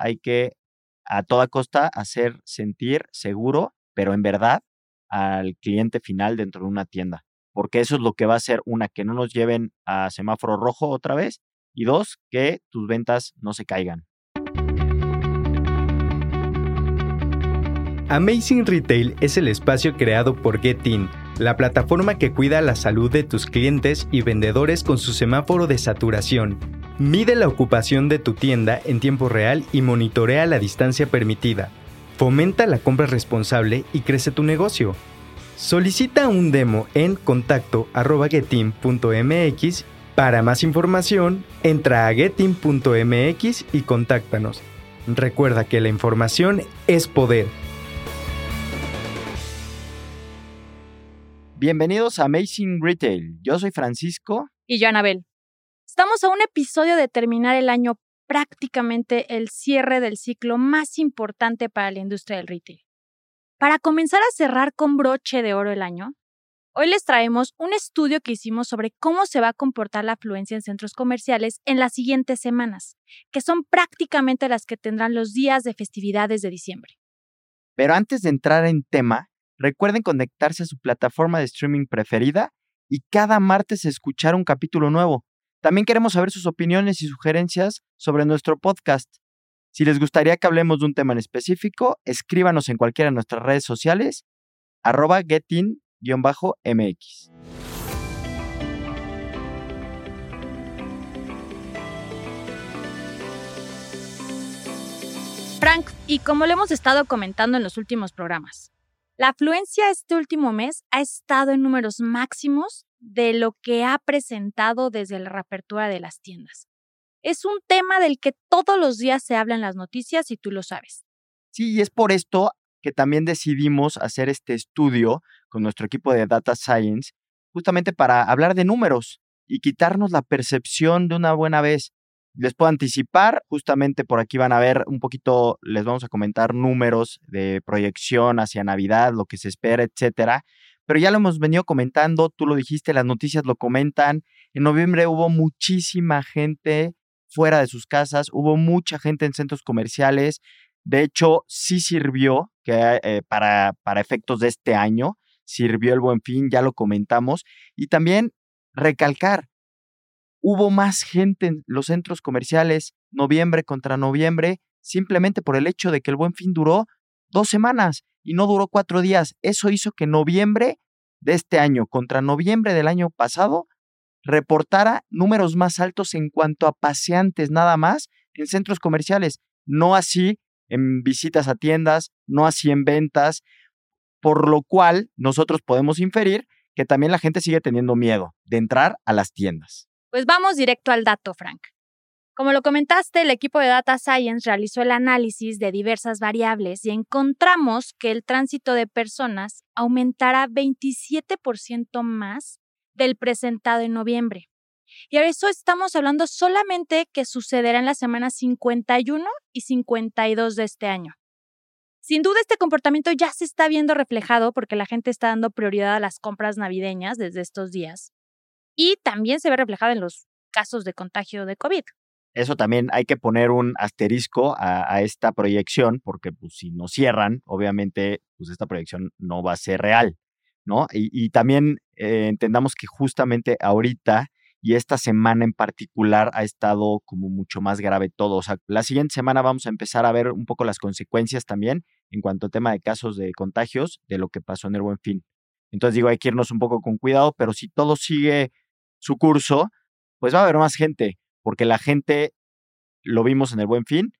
hay que a toda costa hacer sentir seguro, pero en verdad, al cliente final dentro de una tienda. Porque eso es lo que va a hacer, una, que no nos lleven a semáforo rojo otra vez, y dos, que tus ventas no se caigan. Amazing Retail es el espacio creado por Getin, la plataforma que cuida la salud de tus clientes y vendedores con su semáforo de saturación. Mide la ocupación de tu tienda en tiempo real y monitorea la distancia permitida. Fomenta la compra responsable y crece tu negocio. Solicita un demo en contacto.getin.mx. Para más información, entra a getin.mx y contáctanos. Recuerda que la información es poder. Bienvenidos a Amazing Retail. Yo soy Francisco. Y yo, Anabel. Estamos a un episodio de terminar el año prácticamente el cierre del ciclo más importante para la industria del retail. Para comenzar a cerrar con broche de oro el año, hoy les traemos un estudio que hicimos sobre cómo se va a comportar la afluencia en centros comerciales en las siguientes semanas, que son prácticamente las que tendrán los días de festividades de diciembre. Pero antes de entrar en tema, Recuerden conectarse a su plataforma de streaming preferida y cada martes escuchar un capítulo nuevo. También queremos saber sus opiniones y sugerencias sobre nuestro podcast. Si les gustaría que hablemos de un tema en específico, escríbanos en cualquiera de nuestras redes sociales, arroba getin-mx. Frank, y como lo hemos estado comentando en los últimos programas, la afluencia este último mes ha estado en números máximos de lo que ha presentado desde la reapertura de las tiendas. Es un tema del que todos los días se habla en las noticias y tú lo sabes. Sí, y es por esto que también decidimos hacer este estudio con nuestro equipo de Data Science, justamente para hablar de números y quitarnos la percepción de una buena vez les puedo anticipar, justamente por aquí van a ver un poquito, les vamos a comentar números de proyección hacia Navidad, lo que se espera, etcétera. Pero ya lo hemos venido comentando, tú lo dijiste, las noticias lo comentan. En noviembre hubo muchísima gente fuera de sus casas, hubo mucha gente en centros comerciales. De hecho, sí sirvió que, eh, para, para efectos de este año, sirvió el buen fin, ya lo comentamos. Y también recalcar, hubo más gente en los centros comerciales noviembre contra noviembre simplemente por el hecho de que el buen fin duró dos semanas y no duró cuatro días. Eso hizo que noviembre de este año contra noviembre del año pasado reportara números más altos en cuanto a paseantes nada más en centros comerciales, no así en visitas a tiendas, no así en ventas, por lo cual nosotros podemos inferir que también la gente sigue teniendo miedo de entrar a las tiendas. Pues vamos directo al dato, Frank. Como lo comentaste, el equipo de Data Science realizó el análisis de diversas variables y encontramos que el tránsito de personas aumentará 27% más del presentado en noviembre. Y a eso estamos hablando solamente que sucederá en las semanas 51 y 52 de este año. Sin duda este comportamiento ya se está viendo reflejado porque la gente está dando prioridad a las compras navideñas desde estos días y también se ve reflejado en los casos de contagio de COVID. Eso también hay que poner un asterisco a, esta proyección, porque pues, si no cierran, obviamente, pues esta proyección no va a ser real, ¿no? Y, también eh, entendamos que justamente ahorita y esta semana en particular ha estado como mucho más grave todo. O sea, la siguiente semana vamos a empezar a ver un poco las consecuencias también en cuanto a tema de casos de contagios de lo que pasó en el buen fin. Entonces digo, hay que irnos un poco con cuidado, pero si todo sigue su curso, pues va a haber más gente, porque la gente, lo vimos en el buen fin,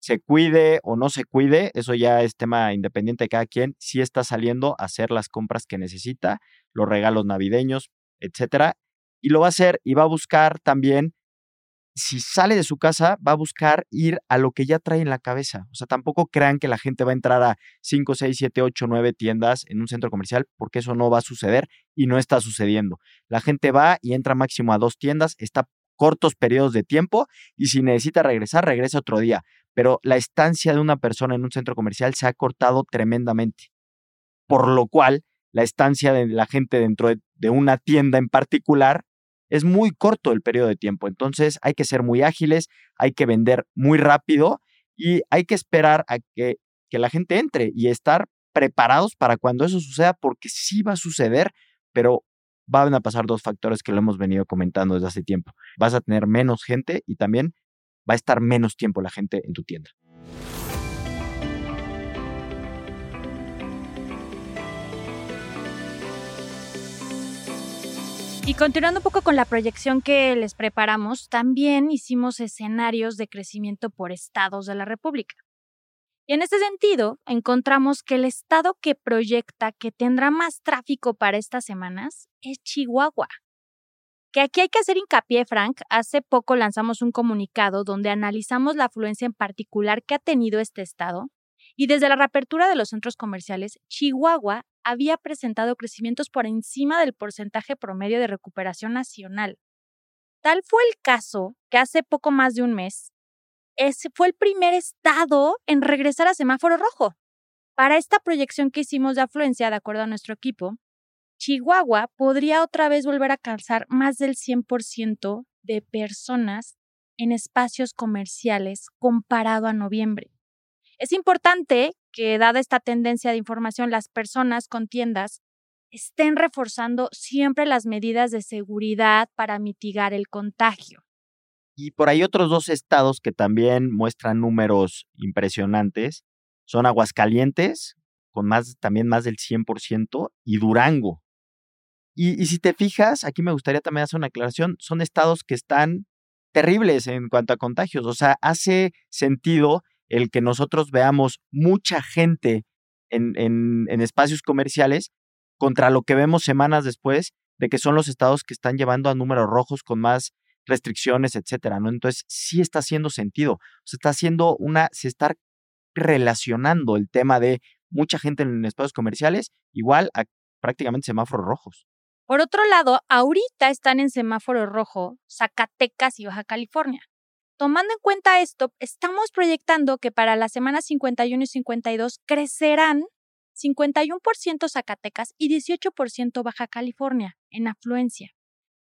se cuide o no se cuide, eso ya es tema independiente de cada quien, si está saliendo a hacer las compras que necesita, los regalos navideños, etcétera, y lo va a hacer y va a buscar también si sale de su casa, va a buscar ir a lo que ya trae en la cabeza. O sea, tampoco crean que la gente va a entrar a 5, 6, 7, 8, 9 tiendas en un centro comercial, porque eso no va a suceder y no está sucediendo. La gente va y entra máximo a dos tiendas, está cortos periodos de tiempo y si necesita regresar, regresa otro día. Pero la estancia de una persona en un centro comercial se ha cortado tremendamente. Por lo cual, la estancia de la gente dentro de una tienda en particular es muy corto el periodo de tiempo. Entonces hay que ser muy ágiles, hay que vender muy rápido y hay que esperar a que, que la gente entre y estar preparados para cuando eso suceda, porque sí va a suceder, pero van a pasar dos factores que lo hemos venido comentando desde hace tiempo. Vas a tener menos gente y también va a estar menos tiempo la gente en tu tienda. Y continuando un poco con la proyección que les preparamos, también hicimos escenarios de crecimiento por estados de la República. Y en este sentido, encontramos que el estado que proyecta que tendrá más tráfico para estas semanas es Chihuahua. Que aquí hay que hacer hincapié, Frank. Hace poco lanzamos un comunicado donde analizamos la afluencia en particular que ha tenido este estado. Y desde la reapertura de los centros comerciales, Chihuahua había presentado crecimientos por encima del porcentaje promedio de recuperación nacional. Tal fue el caso que hace poco más de un mes, ese fue el primer estado en regresar a semáforo rojo. Para esta proyección que hicimos de afluencia, de acuerdo a nuestro equipo, Chihuahua podría otra vez volver a calzar más del 100% de personas en espacios comerciales comparado a noviembre. Es importante que, dada esta tendencia de información, las personas con tiendas estén reforzando siempre las medidas de seguridad para mitigar el contagio. Y por ahí otros dos estados que también muestran números impresionantes son Aguascalientes, con más, también más del 100%, y Durango. Y, si te fijas, aquí me gustaría también hacer una aclaración, son estados que están terribles en cuanto a contagios. O sea, hace sentido el que nosotros veamos mucha gente en, en, espacios comerciales contra lo que vemos semanas después de que son los estados que están llevando a números rojos con más restricciones, etcétera, ¿no? Entonces, sí está haciendo sentido. Se está haciendo una, se está relacionando el tema de mucha gente en espacios comerciales igual a prácticamente semáforos rojos. Por otro lado, ahorita están en semáforo rojo Zacatecas y Baja California. Tomando en cuenta esto, estamos proyectando que para las semanas 51 y 52 crecerán 51% Zacatecas y 18% Baja California en afluencia.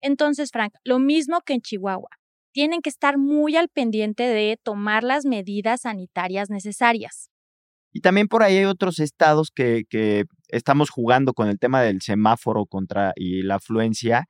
Entonces, Frank, lo mismo que en Chihuahua. Tienen que estar muy al pendiente de tomar las medidas sanitarias necesarias. Y también por ahí hay otros estados que, que estamos jugando con el tema del semáforo contra y la afluencia,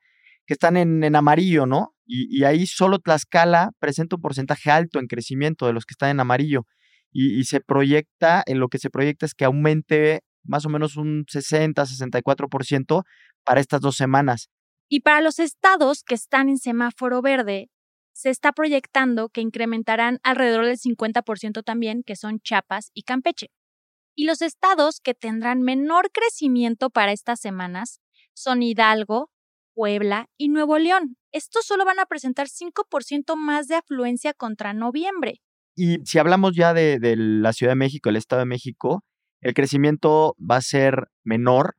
que están en, amarillo, ¿no? Y, ahí solo Tlaxcala presenta un porcentaje alto en crecimiento de los que están en amarillo. Y, y, se proyecta, en lo que se proyecta es que aumente más o menos un 60, 64% para estas dos semanas. Y para los estados que están en semáforo verde, se está proyectando que incrementarán alrededor del 50% también, que son Chiapas y Campeche. Y los estados que tendrán menor crecimiento para estas semanas son Hidalgo, Puebla y Nuevo León. Estos solo van a presentar 5% más de afluencia contra noviembre. Y si hablamos ya de, la Ciudad de México, el Estado de México, el crecimiento va a ser menor,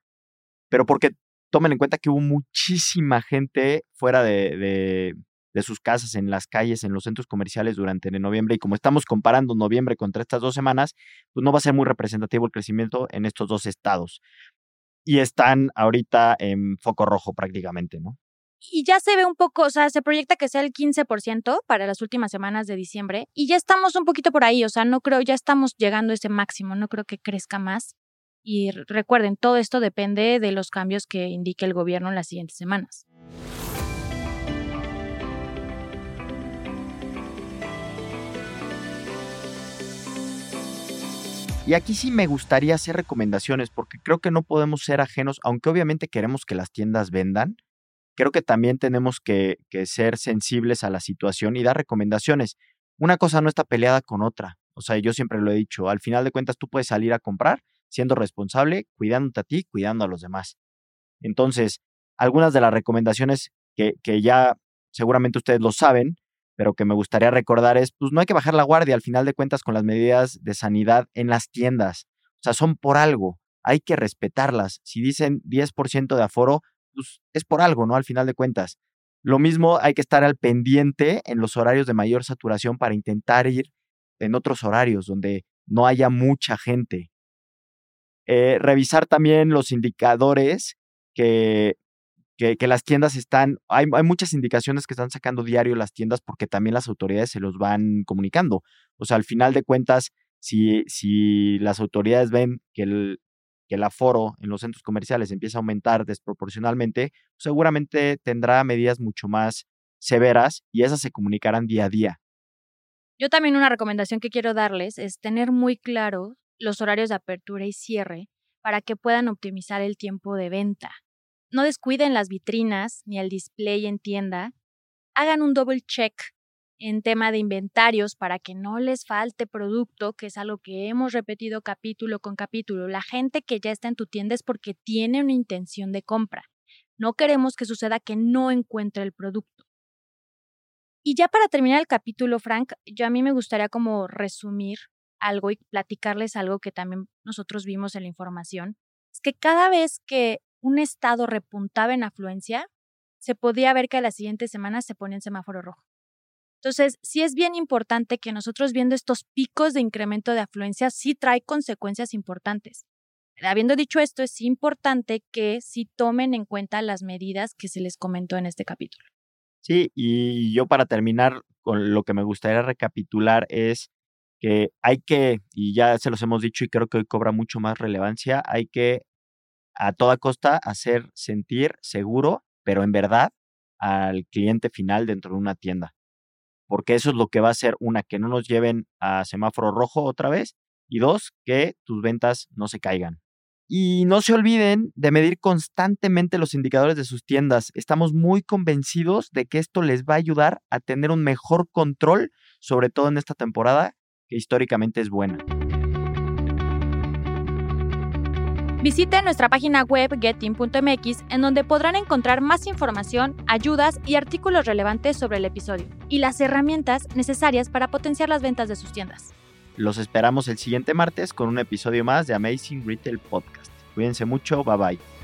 pero porque tomen en cuenta que hubo muchísima gente fuera de, sus casas, en las calles, en los centros comerciales durante noviembre. Y como estamos comparando noviembre contra estas dos semanas, pues no va a ser muy representativo el crecimiento en estos dos estados y están ahorita en foco rojo prácticamente, ¿no? Y ya se ve un poco, o sea, se proyecta que sea el 15% para las últimas semanas de diciembre y ya estamos un poquito por ahí, o sea, no creo, ya estamos llegando a ese máximo, no creo que crezca más. Y recuerden, todo esto depende de los cambios que indique el gobierno en las siguientes semanas. Y aquí sí me gustaría hacer recomendaciones porque creo que no podemos ser ajenos, aunque obviamente queremos que las tiendas vendan, creo que también tenemos que, ser sensibles a la situación y dar recomendaciones. Una cosa no está peleada con otra. O sea, yo siempre lo he dicho, al final de cuentas tú puedes salir a comprar siendo responsable, cuidándote a ti, cuidando a los demás. Entonces, algunas de las recomendaciones que, que ya seguramente ustedes lo saben, pero que me gustaría recordar es, pues no hay que bajar la guardia al final de cuentas con las medidas de sanidad en las tiendas. O sea, son por algo, hay que respetarlas. Si dicen 10% de aforo, pues es por algo, ¿no? Al final de cuentas. Lo mismo hay que estar al pendiente en los horarios de mayor saturación para intentar ir en otros horarios donde no haya mucha gente. Eh, revisar también los indicadores que que, las tiendas están, hay, hay, muchas indicaciones que están sacando diario las tiendas porque también las autoridades se los van comunicando. O sea, al final de cuentas, si, si las autoridades ven que el, que el aforo en los centros comerciales empieza a aumentar desproporcionalmente, seguramente tendrá medidas mucho más severas y esas se comunicarán día a día. Yo también una recomendación que quiero darles es tener muy claro los horarios de apertura y cierre para que puedan optimizar el tiempo de venta. No descuiden las vitrinas ni el display en tienda. Hagan un double check en tema de inventarios para que no les falte producto, que es algo que hemos repetido capítulo con capítulo. La gente que ya está en tu tienda es porque tiene una intención de compra. No queremos que suceda que no encuentre el producto. Y ya para terminar el capítulo, Frank, yo a mí me gustaría como resumir algo y platicarles algo que también nosotros vimos en la información. Es que cada vez que un estado repuntaba en afluencia, se podía ver que a la siguiente semana se ponía en semáforo rojo. Entonces, sí es bien importante que nosotros viendo estos picos de incremento de afluencia, sí trae consecuencias importantes. Habiendo dicho esto, es importante que sí tomen en cuenta las medidas que se les comentó en este capítulo. Sí, y yo para terminar con lo que me gustaría recapitular es que hay que, y ya se los hemos dicho y creo que hoy cobra mucho más relevancia, hay que a toda costa hacer sentir seguro, pero en verdad, al cliente final dentro de una tienda porque eso es lo que va a hacer, una, que no nos lleven a semáforo rojo otra vez, y dos, que tus ventas no se caigan. Y no se olviden de medir constantemente los indicadores de sus tiendas. Estamos muy convencidos de que esto les va a ayudar a tener un mejor control, sobre todo en esta temporada, que históricamente es buena. Visite nuestra página web getin.mx en donde podrán encontrar más información, ayudas y artículos relevantes sobre el episodio y las herramientas necesarias para potenciar las ventas de sus tiendas. Los esperamos el siguiente martes con un episodio más de Amazing Retail Podcast. Cuídense mucho, bye bye.